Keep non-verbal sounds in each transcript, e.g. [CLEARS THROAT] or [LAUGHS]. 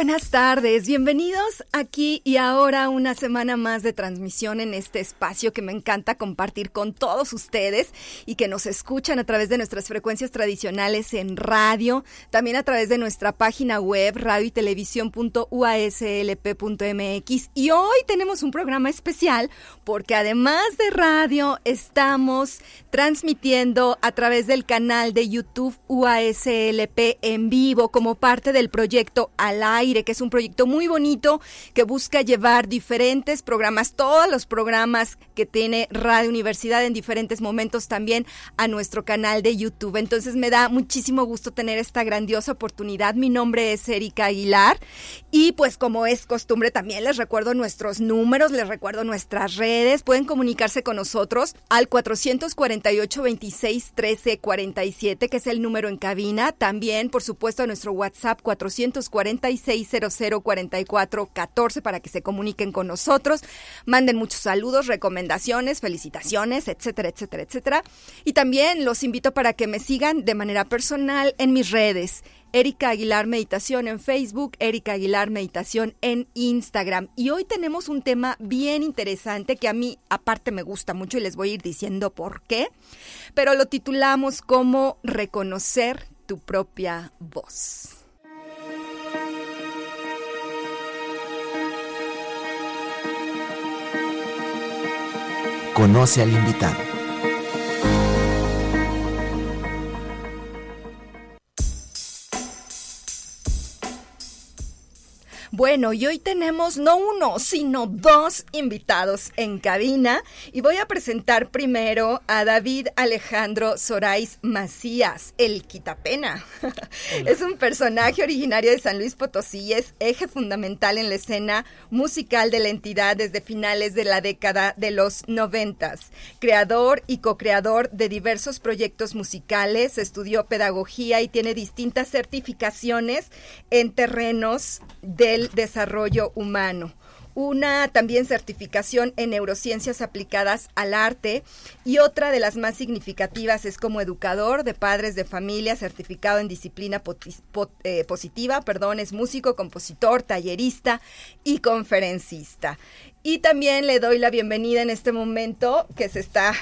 Buenas tardes, bienvenidos aquí y ahora una semana más de transmisión en este espacio que me encanta compartir con todos ustedes y que nos escuchan a través de nuestras frecuencias tradicionales en radio, también a través de nuestra página web radio y televisión.uaslp.mx y hoy tenemos un programa especial porque además de radio estamos transmitiendo a través del canal de YouTube UASLP en vivo como parte del proyecto Al Aire, que es un proyecto muy bonito que busca llevar diferentes programas, todos los programas que tiene Radio Universidad en diferentes momentos también a nuestro canal de YouTube. Entonces me da muchísimo gusto tener esta grandiosa oportunidad. Mi nombre es Erika Aguilar y pues como es costumbre también les recuerdo nuestros números, les recuerdo nuestras redes. Pueden comunicarse con nosotros al 448 26 13 47, que es el número en cabina. También, por supuesto, a nuestro WhatsApp 446 6004414 para que se comuniquen con nosotros, manden muchos saludos, recomendaciones, felicitaciones, etcétera, etcétera, etcétera. Y también los invito para que me sigan de manera personal en mis redes. Erika Aguilar Meditación en Facebook, Erika Aguilar Meditación en Instagram. Y hoy tenemos un tema bien interesante que a mí aparte me gusta mucho y les voy a ir diciendo por qué, pero lo titulamos como reconocer tu propia voz. Conoce al invitado. Bueno, y hoy tenemos no uno, sino dos invitados en cabina y voy a presentar primero a David Alejandro Sorais Macías, el Quitapena. [LAUGHS] es un personaje originario de San Luis Potosí y es eje fundamental en la escena musical de la entidad desde finales de la década de los noventas. Creador y co-creador de diversos proyectos musicales, estudió pedagogía y tiene distintas certificaciones en terrenos del desarrollo humano una también certificación en neurociencias aplicadas al arte y otra de las más significativas es como educador de padres de familia certificado en disciplina eh, positiva, perdón, es músico, compositor, tallerista y conferencista. Y también le doy la bienvenida en este momento que se está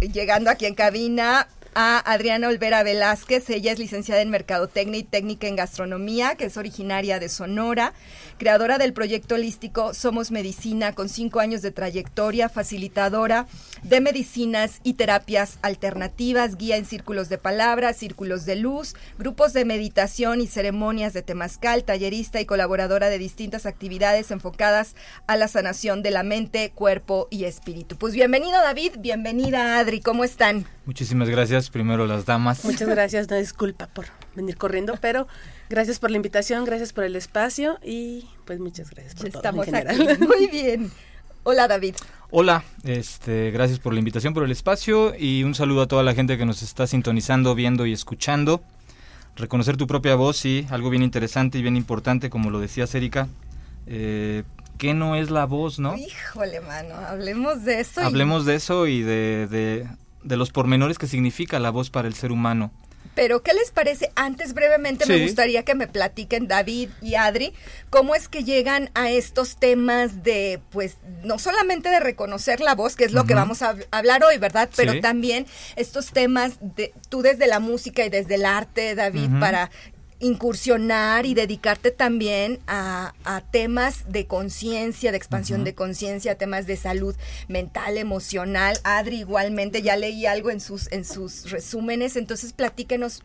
llegando aquí en cabina a Adriana Olvera Velázquez. Ella es licenciada en Mercadotecnia y Técnica en Gastronomía, que es originaria de Sonora, creadora del proyecto holístico Somos Medicina, con cinco años de trayectoria, facilitadora de medicinas y terapias alternativas, guía en círculos de palabras, círculos de luz, grupos de meditación y ceremonias de temazcal, tallerista y colaboradora de distintas actividades enfocadas a la sanación de la mente, cuerpo y espíritu. Pues bienvenido David, bienvenida Adri, ¿cómo están? Muchísimas gracias, primero las damas. Muchas gracias, no disculpa por venir corriendo, pero gracias por la invitación, gracias por el espacio y pues muchas gracias por Estamos todo aquí. [LAUGHS] Muy bien. Hola David. Hola, este, gracias por la invitación, por el espacio y un saludo a toda la gente que nos está sintonizando, viendo y escuchando. Reconocer tu propia voz, sí, algo bien interesante y bien importante, como lo decía Erika. Eh, ¿Qué no es la voz, no? Híjole, mano, hablemos de eso. Hablemos de eso y de, de los pormenores que significa la voz para el ser humano. Pero, ¿qué les parece? Antes, brevemente, me gustaría que me platiquen, David y Adri, cómo es que llegan a estos temas de, pues, no solamente de reconocer la voz, que es lo que vamos a hablar hoy, ¿verdad? Pero también estos temas de, tú desde la música y desde el arte, David, para incursionar y dedicarte también a, temas de conciencia, de expansión de conciencia, temas de salud mental, emocional. Adri igualmente, ya leí algo en sus, en sus resúmenes, entonces platíquenos,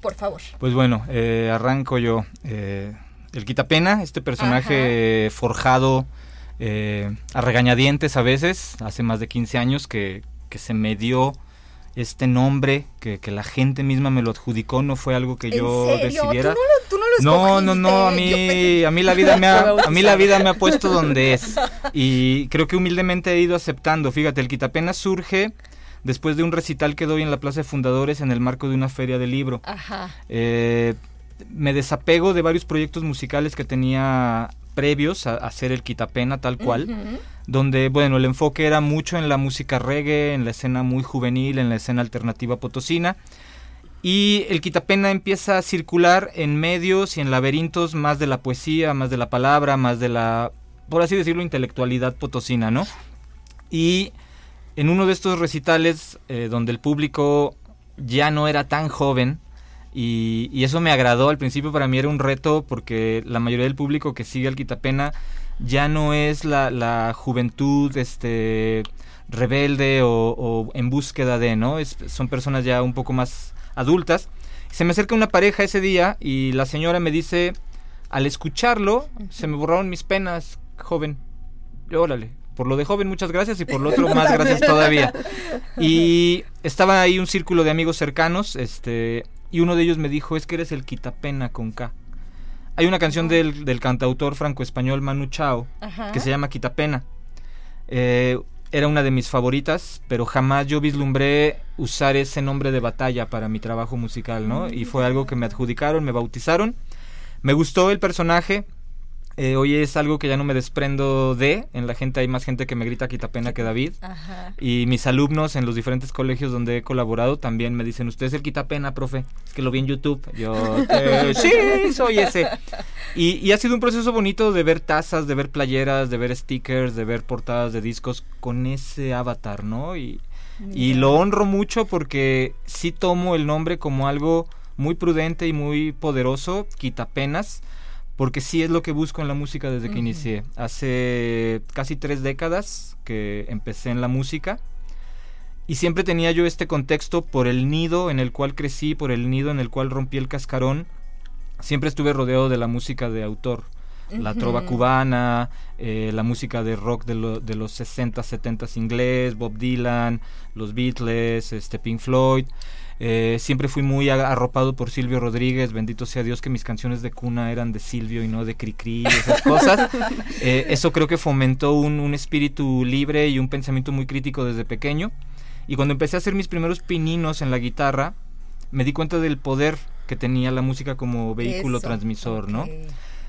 por favor. Pues bueno, eh, arranco yo. Eh, el Quitapena, este personaje forjado eh, a regañadientes a veces, hace más de 15 años que, que se me dio este nombre que, que, la gente misma me lo adjudicó, no fue algo que yo decidiera. ¿Tú no, lo, no, no, no, a mí, a mí la vida me ha, [LAUGHS] a mí la vida me ha puesto donde es [LAUGHS] y creo que humildemente he ido aceptando. Fíjate, el quitapena surge después de un recital que doy en la Plaza de Fundadores en el marco de una feria de libro. Ajá. Eh, me desapego de varios proyectos musicales que tenía previos a, hacer el Quitapena tal cual, donde, bueno, el enfoque era mucho en la música reggae, en la escena muy juvenil, en la escena alternativa potosina. Y el Quitapena empieza a circular en medios y en laberintos más de la poesía, más de la palabra, más de la, por así decirlo, intelectualidad potosina, ¿no? Y en uno de estos recitales eh, donde el público ya no era tan joven, y, eso me agradó. Al principio para mí era un reto porque la mayoría del público que sigue al Quitapena ya no es la, juventud este, rebelde o, en búsqueda de, ¿no? son personas ya un poco más adultas. Se me acerca una pareja ese día y la señora me dice, al escucharlo, se me borraron mis penas, joven. órale, por lo de joven muchas gracias y por lo otro [LAUGHS] más gracias todavía. Y estaba ahí un círculo de amigos cercanos, este, y uno de ellos me dijo, es que eres el quitapena con K. Hay una canción del, del cantautor franco-español Manu Chao que se llama Quitapena. Eh, era una de mis favoritas, pero jamás yo vislumbré usar ese nombre de batalla para mi trabajo musical, ¿no? Y fue algo que me adjudicaron, me bautizaron. Me gustó el personaje, eh, hoy es algo que ya no me desprendo de. En la gente hay más gente que me grita quitapena que David. Y mis alumnos en los diferentes colegios donde he colaborado también me dicen, usted es el quitapena, profe. Es que lo vi en YouTube. Yo, [LAUGHS] eh, sí, soy ese. Y, ha sido un proceso bonito de ver tazas, de ver playeras, de ver stickers, de ver portadas de discos con ese avatar, ¿no? Y, y lo honro mucho porque sí tomo el nombre como algo muy prudente y muy poderoso, quitapenas porque sí es lo que busco en la música desde que inicié. Hace casi tres décadas que empecé en la música y siempre tenía yo este contexto por el nido en el cual crecí, por el nido en el cual rompí el cascarón. Siempre estuve rodeado de la música de autor. La trova cubana, eh, la música de rock de, de los 60, 70 inglés, Bob Dylan, los Beatles, este Pink Floyd. Eh, siempre fui muy arropado por Silvio Rodríguez, bendito sea Dios que mis canciones de cuna eran de Silvio y no de Cricri y esas cosas. [LAUGHS] Eh, eso creo que fomentó un, espíritu libre y un pensamiento muy crítico desde pequeño. Y cuando empecé a hacer mis primeros pininos en la guitarra, me di cuenta del poder que tenía la música como vehículo transmisor, ¿no?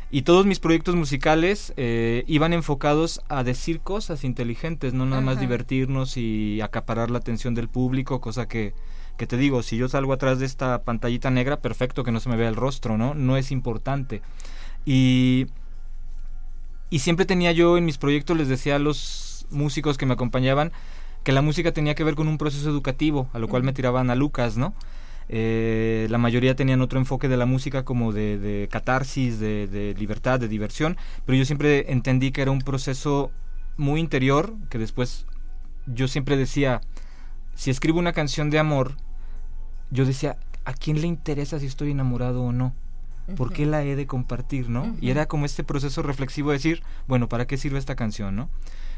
Y todos mis proyectos musicales eh, iban enfocados a decir cosas inteligentes, no nada más divertirnos y acaparar la atención del público, cosa que que te digo, si yo salgo atrás de esta pantallita negra, perfecto que no se me vea el rostro, ¿no? No es importante. Y, y siempre tenía yo en mis proyectos, les decía a los músicos que me acompañaban, que la música tenía que ver con un proceso educativo, a lo cual me tiraban a Lucas, ¿no? Eh, la mayoría tenían otro enfoque de la música como de, de catarsis, de, de, libertad, de diversión, pero yo siempre entendí que era un proceso muy interior, que después yo siempre decía, si escribo una canción de amor, yo decía, ¿a quién le interesa si estoy enamorado o no? ¿Por qué la he de compartir, no? Y era como este proceso reflexivo de decir, bueno, ¿para qué sirve esta canción, no?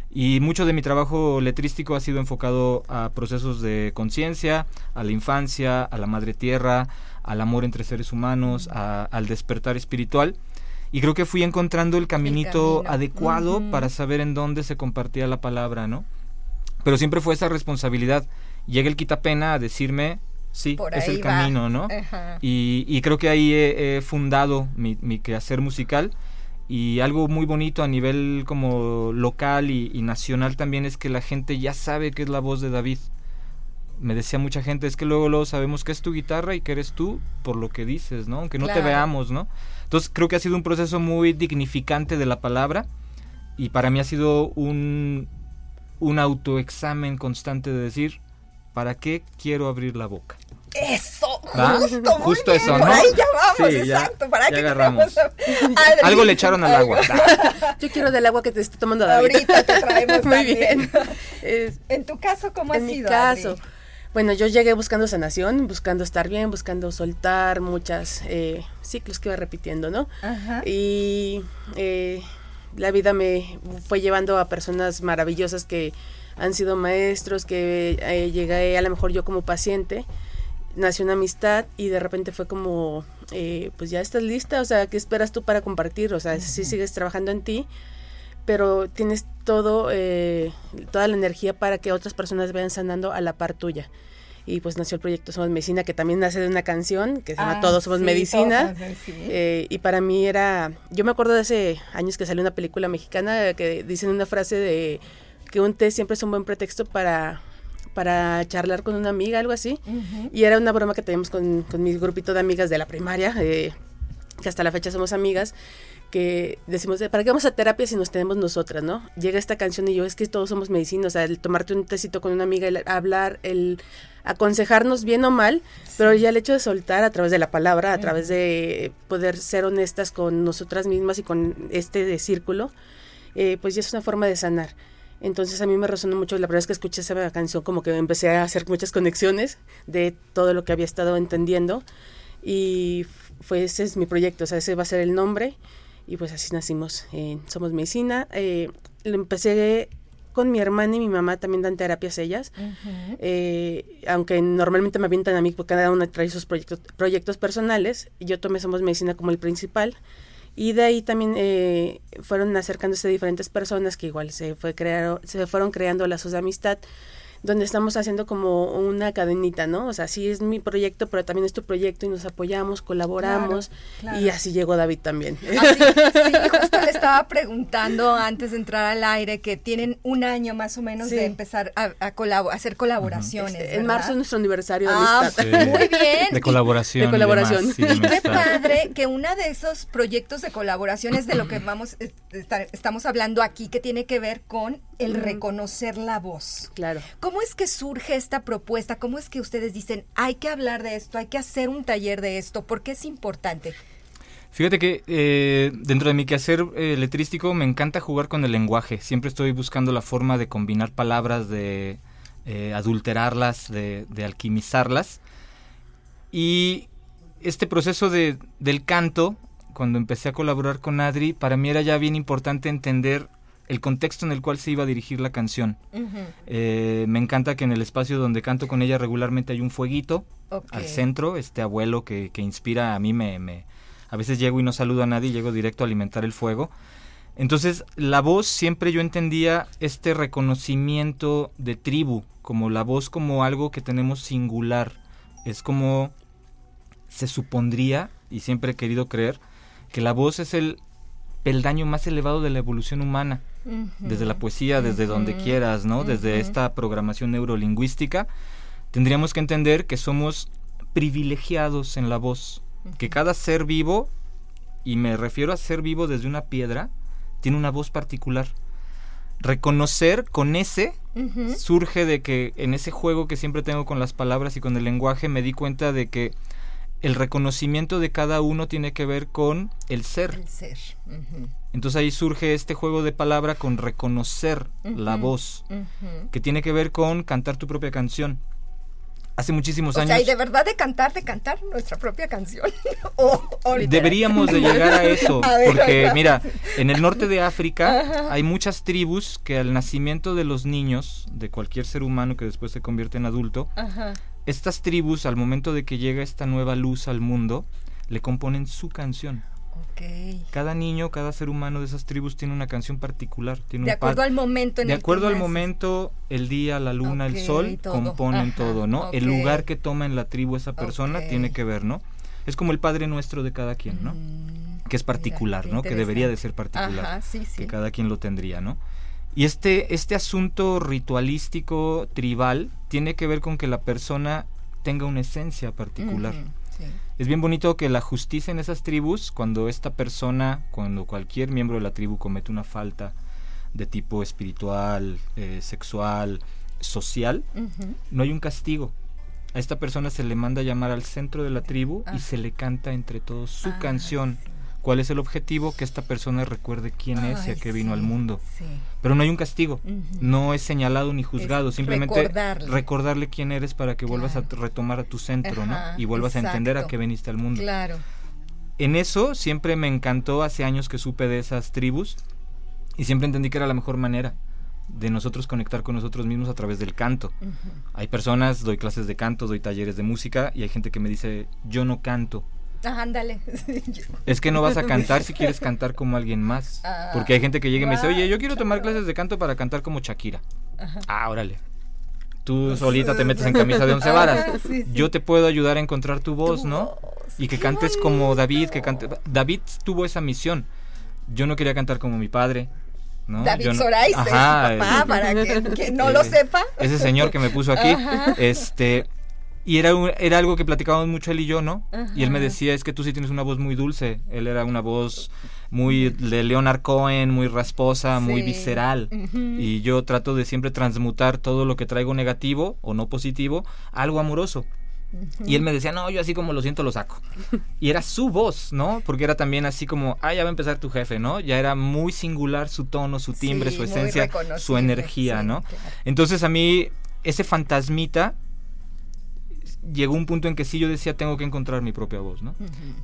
Y mucho de mi trabajo letrístico ha sido enfocado a procesos de conciencia, a la infancia, a la madre tierra, al amor entre seres humanos, al despertar espiritual. Y creo que fui encontrando el caminito adecuado para saber en dónde se compartía la palabra, ¿no? Pero siempre fue esa responsabilidad. Llega el quitapena a decirme, Sí, es el camino, ¿no? Y, creo que ahí he, fundado mi, mi, quehacer musical y algo muy bonito a nivel como local y, nacional también es que la gente ya sabe que es la voz de David. Me decía mucha gente, es que luego, luego sabemos que es tu guitarra y que eres tú por lo que dices, ¿no? Aunque no te veamos, ¿no? Entonces creo que ha sido un proceso muy dignificante de la palabra y para mí ha sido un, un autoexamen constante de decir, ¿para qué quiero abrir la boca? Eso, justo, justo eso, ¿no? ahí ya vamos, exacto. ¿Para qué agarramos? Algo le echaron al agua. [LAUGHS] Yo quiero del agua que te estoy tomando David. Ahorita te [LAUGHS] traemos Muy bien. en tu caso, ¿cómo ha sido? En mi caso. Bueno, yo llegué buscando sanación, buscando estar bien, buscando soltar muchas eh, ciclos que iba repitiendo, ¿no? Ajá. Y eh, la vida me fue llevando a personas maravillosas que han sido maestros, que eh, llegué a lo mejor yo como paciente, nació una amistad y de repente fue como, eh, pues ya estás lista, o sea, ¿qué esperas tú para compartir? O sea, si sigues trabajando en ti, pero tienes todo, eh, toda la energía para que otras personas vayan sanando a la par tuya. Y pues nació el proyecto Somos Medicina, que también nace de una canción que se llama ah, Todos Somos Medicina. Eh, y para mí era, yo me acuerdo de hace años que salió una película mexicana que dicen una frase de que un té siempre es un buen pretexto para para charlar con una amiga, algo así. Y era una broma que teníamos con, con mi grupito de amigas de la primaria, eh, que hasta la fecha somos amigas que decimos, ¿para qué vamos a terapia si nos tenemos nosotras, no? Llega esta canción y yo, es que todos somos medicinos, o sea, el tomarte un tecito con una amiga, el hablar, el aconsejarnos bien o mal, pero ya el hecho de soltar a través de la palabra, a través de poder ser honestas con nosotras mismas y con este de círculo, eh, pues ya es una forma de sanar. Entonces a mí me resonó mucho, la primera vez que escuché esa canción como que empecé a hacer muchas conexiones de todo lo que había estado entendiendo. Y fue ese es mi proyecto, o sea, ese va a ser el nombre. Y pues así nacimos en Somos Medicina. Eh, empecé con mi hermana y mi mamá también dan terapias ellas, eh, aunque normalmente me avientan a mí porque cada una trae sus proyectos, proyectos personales, y yo tomé Somos Medicina como el principal, y de ahí también eh, fueron acercándose diferentes personas que igual se, fue crear, se fueron creando lazos de amistad, donde estamos haciendo como una cadenita, ¿no? O sea, sí es mi proyecto, pero también es tu proyecto y nos apoyamos, colaboramos y así llegó David también. Así, sí, justo le estaba preguntando antes de entrar al aire que tienen un año más o menos de empezar a, hacer colaboraciones. Este, en marzo es nuestro aniversario de ah, Muy bien. De colaboración. De colaboración. Y, qué padre que uno de esos proyectos de colaboración es de lo que vamos estamos hablando aquí, que tiene que ver con el reconocer la voz. Claro. ¿Cómo es que surge esta propuesta? ¿Cómo es que ustedes dicen, hay que hablar de esto, hay que hacer un taller de esto? ¿Por qué es importante? Fíjate que eh, dentro de mi quehacer eh, letrístico me encanta jugar con el lenguaje. Siempre estoy buscando la forma de combinar palabras, de eh, adulterarlas, de, de, alquimizarlas. Y este proceso de, del canto, cuando empecé a colaborar con Adri, para mí era ya bien importante entender el contexto en el cual se iba a dirigir la canción. Eh, me encanta que en el espacio donde canto con ella regularmente hay un fueguito al centro, este abuelo que, que inspira a mí me, me, A veces llego y no saludo a nadie, llego directo a alimentar el fuego. Entonces, la voz siempre yo entendía este reconocimiento de tribu, como la voz como algo que tenemos singular. Es como se supondría, y siempre he querido creer, que la voz es el peldaño más elevado de la evolución humana desde la poesía, desde donde quieras, ¿no? Desde esta programación neurolingüística, tendríamos que entender que somos privilegiados en la voz, que cada ser vivo, y me refiero a ser vivo desde una piedra, tiene una voz particular. Reconocer con ese surge de que en ese juego que siempre tengo con las palabras y con el lenguaje me di cuenta de que el reconocimiento de cada uno tiene que ver con el ser. El ser. Entonces ahí surge este juego de palabra con reconocer la voz, que tiene que ver con cantar tu propia canción. Hace muchísimos años. Sea, y de verdad de cantar, de cantar nuestra propia canción. [LAUGHS] Deberíamos de [LAUGHS] llegar a eso, porque mira, en el norte de África hay muchas tribus que al nacimiento de los niños, de cualquier ser humano que después se convierte en adulto, estas tribus, al momento de que llega esta nueva luz al mundo, le componen su canción. Cada niño, cada ser humano de esas tribus tiene una canción particular. Tiene de acuerdo al momento en De acuerdo al momento, el día, la luna, el sol, componen todo, ¿no? El lugar que toma en la tribu esa persona tiene que ver, ¿no? Es como el Padre Nuestro de cada quien, ¿no? Mm, que es particular, ¿no? Que debería de ser particular. Que cada quien lo tendría, ¿no? Y este, este asunto ritualístico, tribal, tiene que ver con que la persona tenga una esencia particular. Es bien bonito que la justicia en esas tribus, cuando esta persona, cuando cualquier miembro de la tribu comete una falta de tipo espiritual, eh, sexual, social, no hay un castigo. A esta persona se le manda llamar al centro de la tribu y ah. se le canta entre todos su ah, canción. ¿Cuál es el objetivo? Que esta persona recuerde quién es y a qué vino al mundo. Pero no hay un castigo, no es señalado ni juzgado, simplemente recordarle. quién eres para que vuelvas a retomar a tu centro, ¿no? Y vuelvas a entender a qué viniste al mundo. Claro. En eso siempre me encantó hace años que supe de esas tribus Y siempre entendí que era la mejor manera de nosotros conectar con nosotros mismos a través del canto. Hay personas, doy clases de canto, doy talleres de música y hay gente que me dice, yo no canto. Ándale. [LAUGHS] Es que no vas a [LAUGHS] cantar si quieres cantar como alguien más. Ah, Porque hay gente que llega y me dice, oye, yo quiero tomar clases de canto para cantar como Shakira. Ah, órale. Tú solita te metes en camisa de once varas. Ah, sí, sí. Yo te puedo ayudar a encontrar tu voz, Tu ¿no? voz, Y que cantes como David, que cante... David tuvo esa misión. Yo no quería cantar como mi padre. ¿no? David no- Sorais es su Ajá, papá, para que, que no [LAUGHS] lo eh, sepa. ese señor que me puso aquí, Ajá. este, y era, un- era algo que platicábamos mucho él y yo, ¿no? Y él me decía, es que tú sí tienes una voz muy dulce, él era una voz muy de Leonard Cohen, muy rasposa, muy visceral, y yo trato de siempre transmutar todo lo que traigo negativo o no positivo a algo amoroso. Y él me decía, no, yo así como lo siento lo saco. Y era su voz, ¿no? Porque era también así como, ah, ya va a empezar tu jefe, ¿no? Ya era muy singular su tono, su timbre, Sí, su esencia, su energía, sí, ¿no? claro. Entonces a mí ese fantasmita llegó un punto en que sí yo decía tengo que encontrar mi propia voz, ¿no?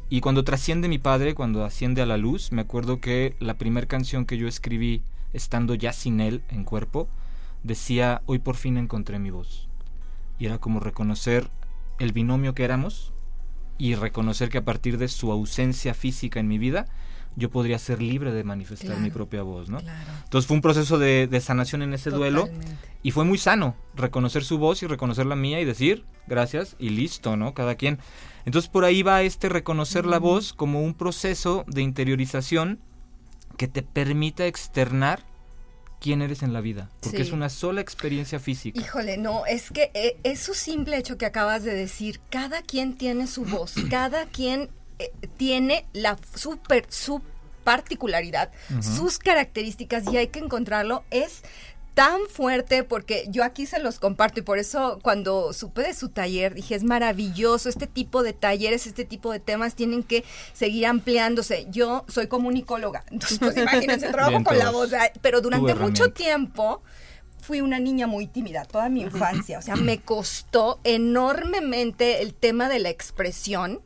Y cuando trasciende mi padre, cuando asciende a la luz, me acuerdo que la primera canción que yo escribí estando ya sin él en cuerpo decía hoy por fin encontré mi voz. Y era como reconocer el binomio que éramos y reconocer que a partir de su ausencia física en mi vida yo podría ser libre de manifestar mi propia voz, ¿no? Claro. Entonces fue un proceso de, de sanación en ese duelo y fue muy sano reconocer su voz y reconocer la mía y decir gracias y listo, ¿no? Cada quien. Entonces por ahí va este reconocer la voz como un proceso de interiorización que te permita externar quién eres en la vida, porque Sí. es una sola experiencia física. Híjole, no, es que eh, eso simple hecho que acabas de decir, cada quien tiene su voz, [CLEARS THROAT] cada quien eh, tiene la super, su particularidad, sus características y hay que encontrarlo, es tan fuerte porque yo aquí se los comparto y por eso cuando supe de su taller dije es maravilloso este tipo de talleres este tipo de temas tienen que seguir ampliándose. Yo soy comunicóloga entonces pues [LAUGHS] imagínense trabajo Bien con la voz pero durante mucho tiempo fui una niña muy tímida toda mi [CLEARS THROAT] infancia o sea me costó enormemente el tema de la expresión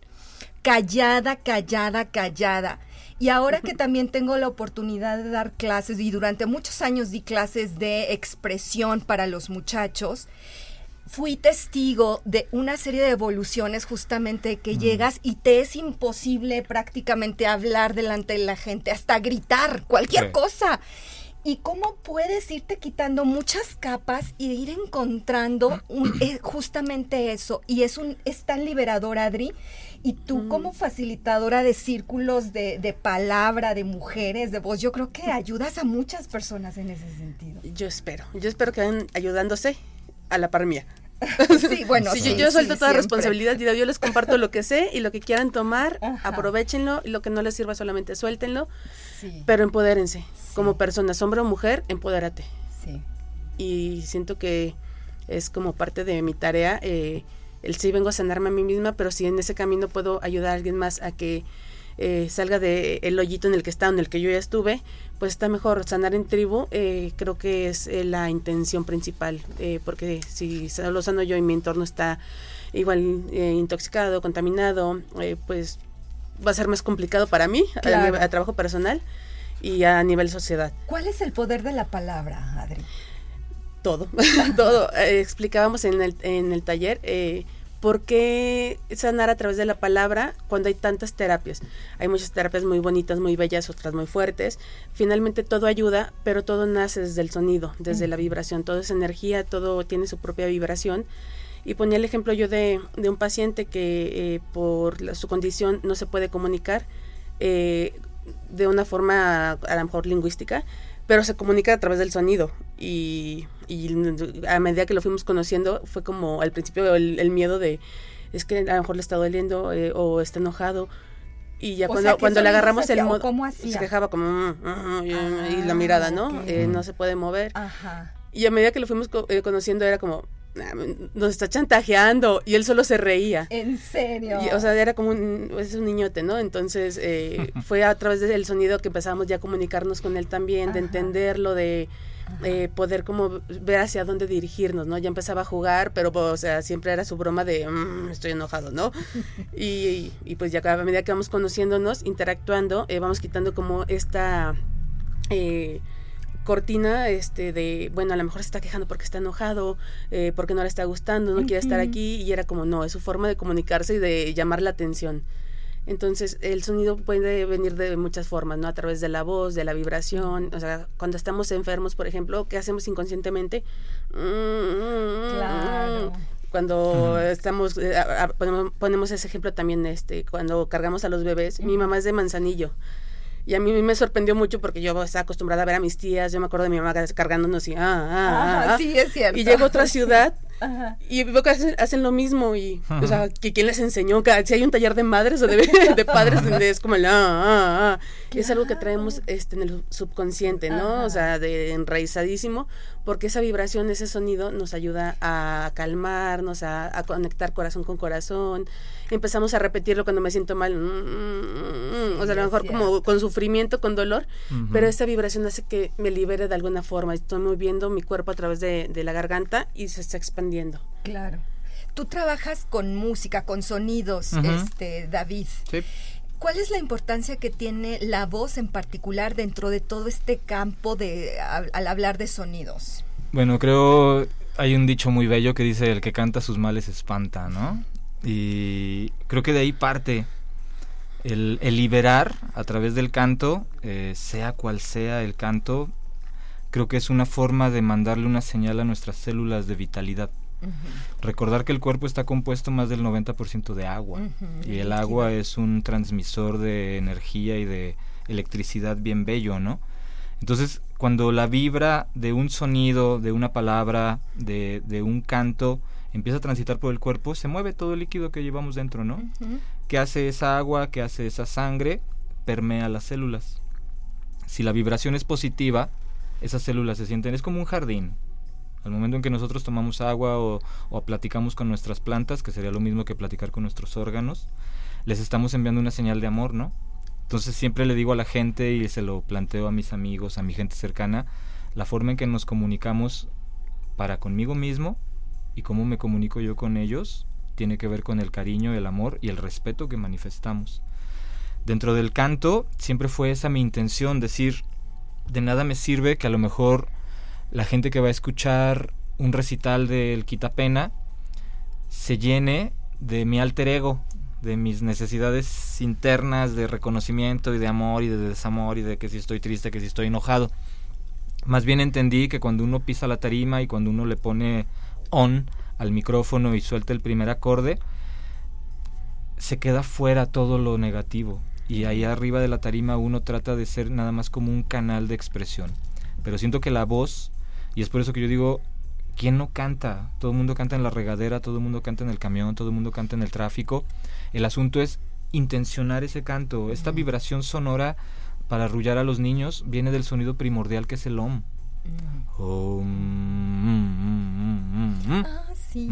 callada, callada, callada. Y ahora que también tengo la oportunidad de dar clases y durante muchos años di clases de expresión para los muchachos, fui testigo de una serie de evoluciones justamente que llegas y te es imposible prácticamente hablar delante de la gente, hasta gritar, cualquier Sí. cosa. Y cómo puedes irte quitando muchas capas y ir encontrando un- eh, justamente eso. Y es, un, es tan liberador, Adri. Y tú como facilitadora de círculos de, de palabra, de mujeres, de voz, yo creo que ayudas a muchas personas en ese sentido. Yo espero, yo espero que vayan ayudándose a la par mía. [LAUGHS] Sí, bueno, Sí, sí, yo, yo suelto sí, toda siempre. responsabilidad, digo, yo les comparto lo que sé y lo que quieran tomar, Ajá. aprovechenlo, y lo que no les sirva solamente suéltenlo, pero empodérense. Como personas, hombre o mujer, empodérate. sí. Y siento que es como parte de mi tarea, eh, el sí vengo a sanarme a mí misma, pero si en ese camino puedo ayudar a alguien más a que eh, salga de el hoyito en el que está, en el que yo ya estuve, pues está mejor sanar en tribu, eh, creo que es eh, la intención principal, eh, porque si solo sano yo y mi entorno está igual intoxicado, contaminado, pues va a ser más complicado para mí a Claro. nivel- a, trabajo personal y a nivel sociedad. ¿Cuál es el poder de la palabra, Adri? Todo, [LAUGHS] todo. Explicábamos en el, en el taller por qué sanar a través de la palabra cuando hay tantas terapias. Hay muchas terapias muy bonitas, muy bellas, otras muy fuertes. Finalmente todo ayuda, pero todo nace desde el sonido, desde la vibración. Todo es energía, todo tiene su propia vibración. Y ponía el ejemplo yo de, de un paciente que eh, por la- su condición no se puede comunicar eh, de una forma a lo mejor lingüística, pero se comunica a través del sonido. Y, y a medida que lo fuimos conociendo, fue como al principio el, el miedo de, es que a lo mejor le está doliendo eh, o está enojado. Y ya O cuando, sea, ¿qué cuando le agarramos el modo, se quejaba como, "Mm, mm", y, y Ah, la mirada, ¿no? Eh, no se puede mover. Ajá. Y a medida que lo fuimos co- eh, conociendo era como, "Ah, nos está chantajeando. Y él solo se reía. ¿En serio? Y, o sea, era como un, es un niñote, ¿no? Entonces eh, [LAUGHS] fue a través del sonido que empezamos ya a comunicarnos con él también, de entenderlo, de eh, poder como ver hacia dónde dirigirnos, ¿no? Ya empezaba a jugar, pero o sea, siempre era su broma de "Mm, estoy enojado, ¿no? [LAUGHS] y, y, pues ya a medida que vamos conociéndonos, interactuando, eh, vamos quitando como esta eh, cortina este de bueno a lo mejor se está quejando porque está enojado eh, porque no le está gustando no quiere estar aquí y era como no es su forma de comunicarse y de llamar la atención. Entonces el sonido puede venir de muchas formas no a través de la voz de la vibración o sea cuando estamos enfermos por ejemplo qué hacemos inconscientemente claro. Cuando estamos eh, ponemos, ponemos, ese ejemplo también este cuando cargamos a los bebés mi mamá es de Manzanillo y a mí me sorprendió mucho porque yo estaba acostumbrada a ver a mis tías, yo me acuerdo de mi mamá cargándonos y, ah, ah, ah, sí, es cierto. Y llego a otra [LAUGHS] ciudad y veo que hacen, lo mismo y, o sea, que quién les enseñó, si hay un taller de madres o de, [LAUGHS] de padres donde es como el, ah, ah, ah. es algo que traemos este, en el subconsciente, ¿no? O sea, de enraizadísimo, porque esa vibración, ese sonido nos ayuda a calmarnos, a, a conectar corazón con corazón. Empezamos a repetirlo cuando me siento mal, mm, mm, mm, o sea, a lo mejor como con sufrimiento, con dolor, pero esa vibración hace que me libere de alguna forma. Estoy moviendo mi cuerpo a través de, de la garganta y se está expandiendo Claro. Tú trabajas con música, con sonidos, este, David. Sí. ¿Cuál es la importancia que tiene la voz en particular dentro de todo este campo de al, hablar de sonidos? Bueno, creo hay un dicho muy bello que dice el que canta sus males espanta, ¿no? Y creo que de ahí parte el, liberar a través del canto, eh, sea cual sea el canto, creo que es una forma de mandarle una señal a nuestras células de vitalidad. Recordar que el cuerpo está compuesto más del 90% de agua y el agua es un transmisor de energía y de electricidad bien bello, ¿no? Entonces, cuando la vibra de un sonido, de una palabra, de, de un canto, empieza a transitar por el cuerpo, se mueve todo el líquido que llevamos dentro, ¿no? ¿Qué hace esa agua? ¿Qué hace esa sangre? Permea las células. Si la vibración es positiva, esas células se sienten, es como un jardín, al momento en que nosotros tomamos agua o, platicamos con nuestras plantas, que sería lo mismo que platicar con nuestros órganos, les estamos enviando una señal de amor, ¿no? Entonces siempre le digo a la gente y se lo planteo a mis amigos, a mi gente cercana, la forma en que nos comunicamos para conmigo mismo y cómo me comunico yo con ellos tiene que ver con el cariño, el amor y el respeto que manifestamos. Dentro del canto siempre fue esa mi intención, decir, de nada me sirve que a lo mejor la gente que va a escuchar un recital del Quitapena se llene de mi alter ego, de mis necesidades internas de reconocimiento y de amor y de desamor y de que si estoy triste, que si estoy enojado. Más bien entendí que cuando uno pisa la tarima y cuando uno le pone on al micrófono y suelta el primer acorde, se queda fuera todo lo negativo. Y ahí arriba de la tarima uno trata de ser nada más como un canal de expresión. Pero siento que la voz y es por eso que yo digo, ¿quién no canta? Todo el mundo canta en la regadera, todo el mundo canta en el camión, todo el mundo canta en el tráfico. El asunto es intencionar ese canto. Esta vibración sonora para arrullar a los niños viene del sonido primordial que es el om. Sí.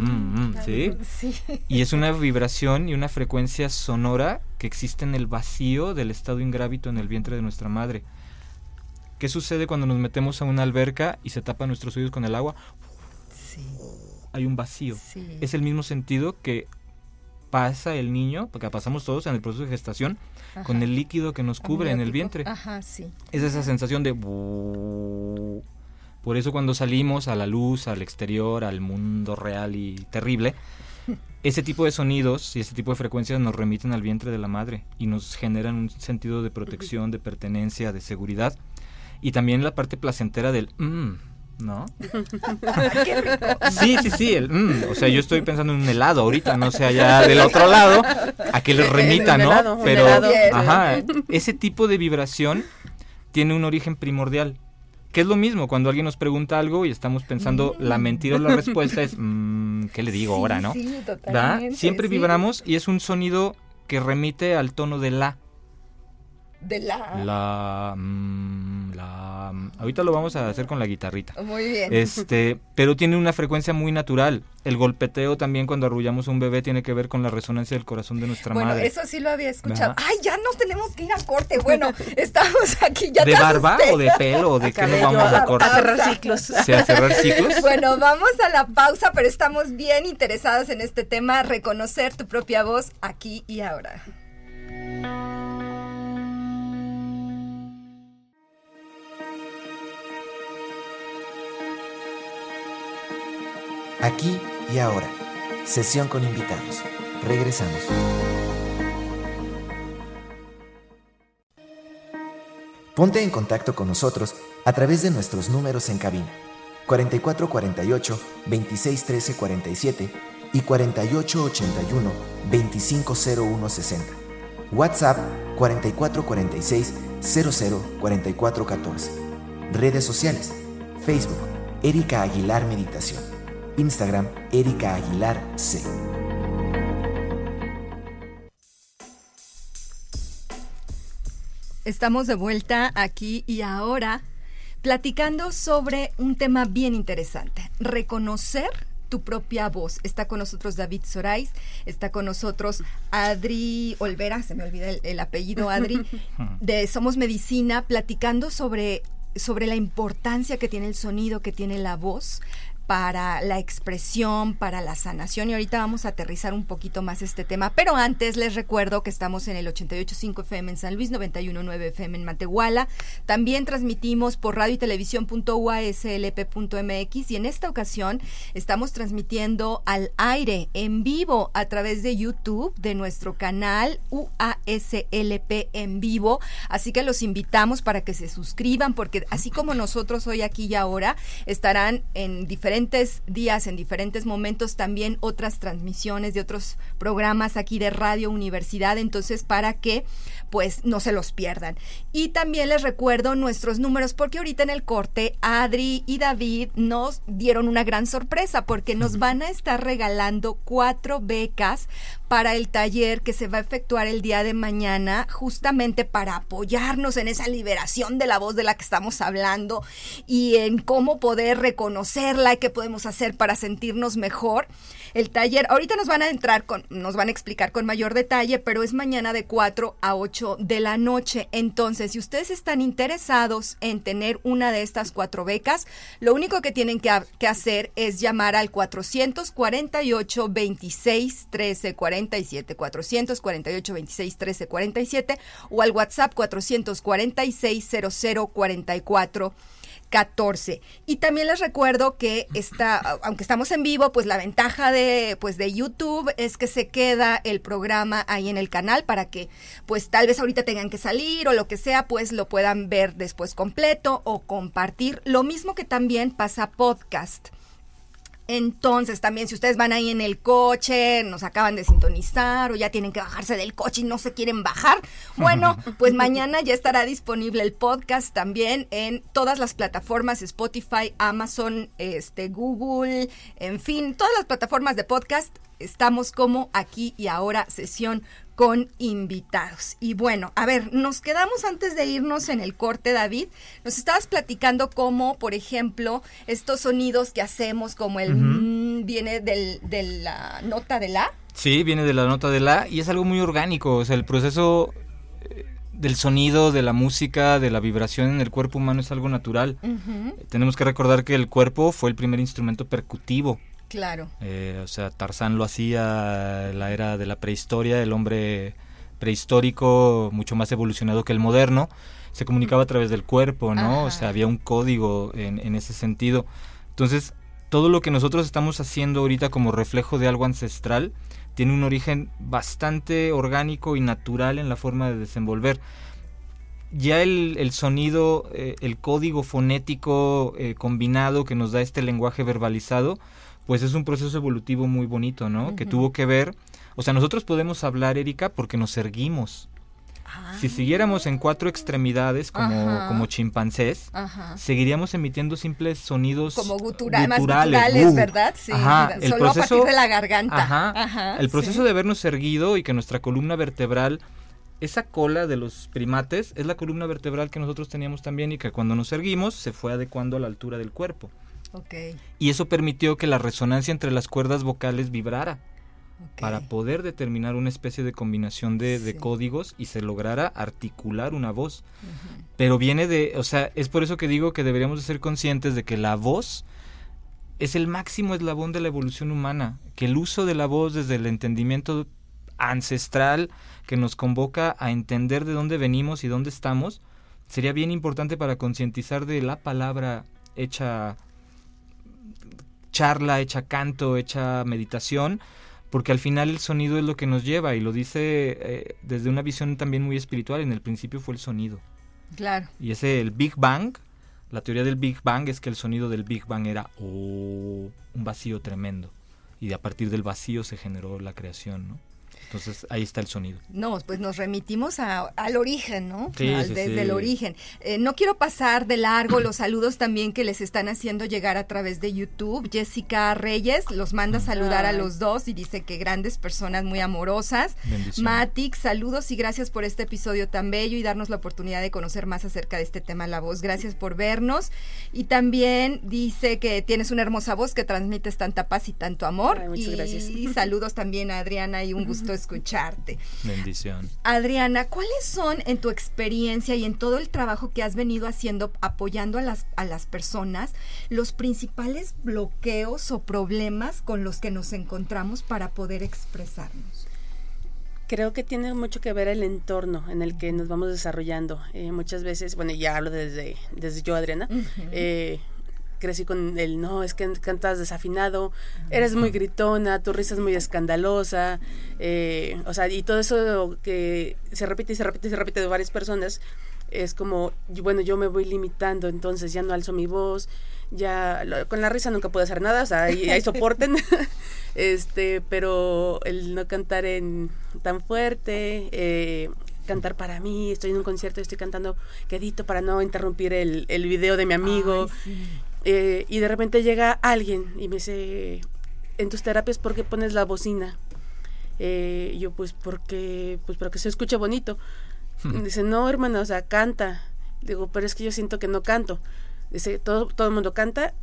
sí. Y es una vibración y una frecuencia sonora que existe en el vacío del estado ingrávido en el vientre de nuestra madre. ¿Qué sucede cuando nos metemos a una alberca y se tapan nuestros oídos con el agua? Sí. Hay un vacío. Es el mismo sentido que pasa el niño, porque pasamos todos en el proceso de gestación, con el líquido que nos cubre en el vientre. Ajá, sí. Es esa sensación de... Por eso cuando salimos a la luz, al exterior, al mundo real y terrible, ese tipo de sonidos y ese tipo de frecuencias nos remiten al vientre de la madre y nos generan un sentido de protección, de pertenencia, de seguridad y también la parte placentera del mmm, ¿no? [LAUGHS] Sí, sí, sí, el mm, o sea, yo estoy pensando en un helado ahorita, no sé allá del otro lado, a que le [LAUGHS] remita, ¿no? Pero, ajá, ese tipo de vibración tiene un origen primordial. Que es lo mismo cuando alguien nos pregunta algo y estamos pensando la mentira o la respuesta es, [LAUGHS] mm, ¿qué le digo ahora, no? Sí, totalmente, Siempre vibramos y es un sonido que remite al tono de la. De la. La. Mm, la. Mm, ahorita lo vamos a hacer con la guitarrita. Muy bien. Este, [LAUGHS] pero tiene una frecuencia muy natural. El golpeteo también cuando arrullamos a un bebé tiene que ver con la resonancia del corazón de nuestra bueno, madre. Eso sí lo había escuchado. Ay, ya nos tenemos que ir a corte. Bueno, [LAUGHS] estamos aquí ya. ¿De barba o de pelo o de qué nos vamos a cortar? A cerrar ciclos. ¿Sí, a cerrar ciclos? [LAUGHS] Bueno, vamos a la pausa, pero estamos bien interesadas en este tema, reconocer tu propia voz aquí y ahora. Aquí y ahora. Sesión con invitados. Regresamos. Ponte en contacto con nosotros a través de nuestros números en cabina 4448 2613 47 y 4881 250160. WhatsApp 4446 004414. Redes sociales: Facebook Erika Aguilar Meditación. Instagram Erika Aguilar C. Estamos de vuelta aquí y ahora platicando sobre un tema bien interesante, reconocer tu propia voz. Está con nosotros David Sorais, está con nosotros Adri Olvera, se me olvida el, apellido Adri, [LAUGHS] de Somos Medicina, platicando sobre sobre la importancia que tiene el sonido, que tiene la voz para la expresión, para la sanación y ahorita vamos a aterrizar un poquito más este tema, pero antes les recuerdo que estamos en el 88.5 FM en San Luis, 91.9 FM en Matehuala, también transmitimos por radio y televisión.uaslp.mx y en esta ocasión estamos transmitiendo al aire en vivo a través de YouTube de nuestro canal UASLP en vivo, así que los invitamos para que se suscriban porque así como nosotros hoy aquí y ahora estarán en diferentes días, en diferentes momentos, también otras transmisiones de otros programas aquí de Radio Universidad, entonces para que pues no se los pierdan. Y también les recuerdo nuestros números, porque ahorita en el corte Adri y David nos dieron una gran sorpresa, porque nos van a estar regalando cuatro becas para el taller que se va a efectuar el día de mañana, justamente para apoyarnos en esa liberación de la voz de la que estamos hablando y en cómo poder reconocerla y qué podemos hacer para sentirnos mejor el taller. Ahorita nos van a entrar con, nos van a explicar con mayor detalle, pero es mañana de 4 a 8 de la noche. Entonces, si ustedes están interesados en tener una de estas cuatro becas, lo único que tienen que, hacer es llamar al 448 26 13 47, 448 26 13 47 o al WhatsApp 446 00 44 14. Y también les recuerdo que está, aunque estamos en vivo, pues la ventaja de, pues de YouTube es que se queda el programa ahí en el canal para que, pues tal vez ahorita tengan que salir o lo que sea, pues lo puedan ver después completo o compartir. Lo mismo que también pasa podcast. Entonces, también si ustedes van ahí en el coche, nos acaban de sintonizar o ya tienen que bajarse del coche y no se quieren bajar, bueno, [LAUGHS] pues mañana ya estará disponible el podcast también en todas las plataformas Spotify, Amazon, este Google, en fin, todas las plataformas de podcast. Estamos como aquí y ahora sesión con invitados. Y bueno, a ver, nos quedamos antes de irnos en el corte, David. Nos estabas platicando cómo, por ejemplo, estos sonidos que hacemos, como el mm, viene del, de la nota de la. Sí, viene de la nota de la y es algo muy orgánico. O sea, el proceso eh, del sonido, de la música, de la vibración en el cuerpo humano es algo natural. Tenemos que recordar que el cuerpo fue el primer instrumento percutivo Claro. Eh, o sea, Tarzán lo hacía la era de la prehistoria, el hombre prehistórico, mucho más evolucionado que el moderno, se comunicaba a través del cuerpo, ¿no? O sea, había un código en, en ese sentido. Entonces, todo lo que nosotros estamos haciendo ahorita como reflejo de algo ancestral tiene un origen bastante orgánico y natural en la forma de desenvolver. Ya el, el sonido, eh, el código fonético eh, combinado que nos da este lenguaje verbalizado, pues es un proceso evolutivo muy bonito, ¿no? Que tuvo que ver, o sea, nosotros podemos hablar, Erika, porque nos erguimos. Si ah. siguiéramos en cuatro extremidades como, como chimpancés, seguiríamos emitiendo simples sonidos como guturales, guturales ¿verdad? Sí, el solo proceso, a partir de la garganta. Ajá, el proceso de habernos erguido y que nuestra columna vertebral, esa cola de los primates, es la columna vertebral que nosotros teníamos también y que cuando nos erguimos se fue adecuando a la altura del cuerpo. Y eso permitió que la resonancia entre las cuerdas vocales vibrara. para poder determinar una especie de combinación de, códigos y se lograra articular una voz. Pero viene de, o sea, es por eso que digo que deberíamos de ser conscientes de que la voz es el máximo eslabón de la evolución humana, que el uso de la voz desde el entendimiento ancestral que nos convoca a entender de dónde venimos y dónde estamos, sería bien importante para concientizar de la palabra hecha charla, hecha canto, hecha meditación, porque al final el sonido es lo que nos lleva y lo dice eh, desde una visión también muy espiritual. En el principio fue el sonido. Claro. Y ese, el Big Bang, la teoría del Big Bang es que el sonido del Big Bang era oh, un vacío tremendo. Y a partir del vacío se generó la creación, ¿no? Entonces ahí está el sonido. No, pues nos remitimos al origen, ¿no? Sí, Al- sí, desde sí. el origen. Eh, no quiero pasar de largo los saludos también que les están haciendo llegar a través de YouTube. Jessica Reyes los manda a saludar a los dos y dice que grandes personas muy amorosas. Bendición. Matic, saludos y gracias por este episodio tan bello y darnos la oportunidad de conocer más acerca de este tema La Voz. Gracias por vernos. Y también dice que tienes una hermosa voz que transmites tanta paz y tanto amor. Ay, muchas y gracias. saludos también a Adriana y un gusto [LAUGHS] escucharte. Bendición. Adriana, ¿cuáles son en tu experiencia y en todo el trabajo que has venido haciendo apoyando a las, a las personas los principales bloqueos o problemas con los que nos encontramos para poder expresarnos? Creo que tiene mucho que ver el entorno en el que nos vamos desarrollando. Eh, muchas veces, bueno, ya hablo desde, desde yo, Adriana, eh, crecí con el, no, es que cantas desafinado, eres muy gritona, tu risa es muy escandalosa, eh, o sea, y todo eso que se repite y se repite y se repite de varias personas, es como, bueno, yo me voy limitando, entonces ya no alzo mi voz, ya lo- con la risa nunca puedo hacer nada, o sea, ahí, ahí soporten, [LAUGHS] este, pero el no cantar en tan fuerte, eh, cantar para mí, estoy en un concierto y estoy cantando quedito para no interrumpir el, el video de mi amigo, Ay, sí. Eh, y de repente llega alguien y me dice, en tus terapias, ¿por qué pones la bocina? Eh, y yo, pues, porque, pues, para que se escuche bonito. Dice, no, hermana, o sea, canta. Digo, pero es que yo siento que no canto. Dice, todo, todo el mundo canta.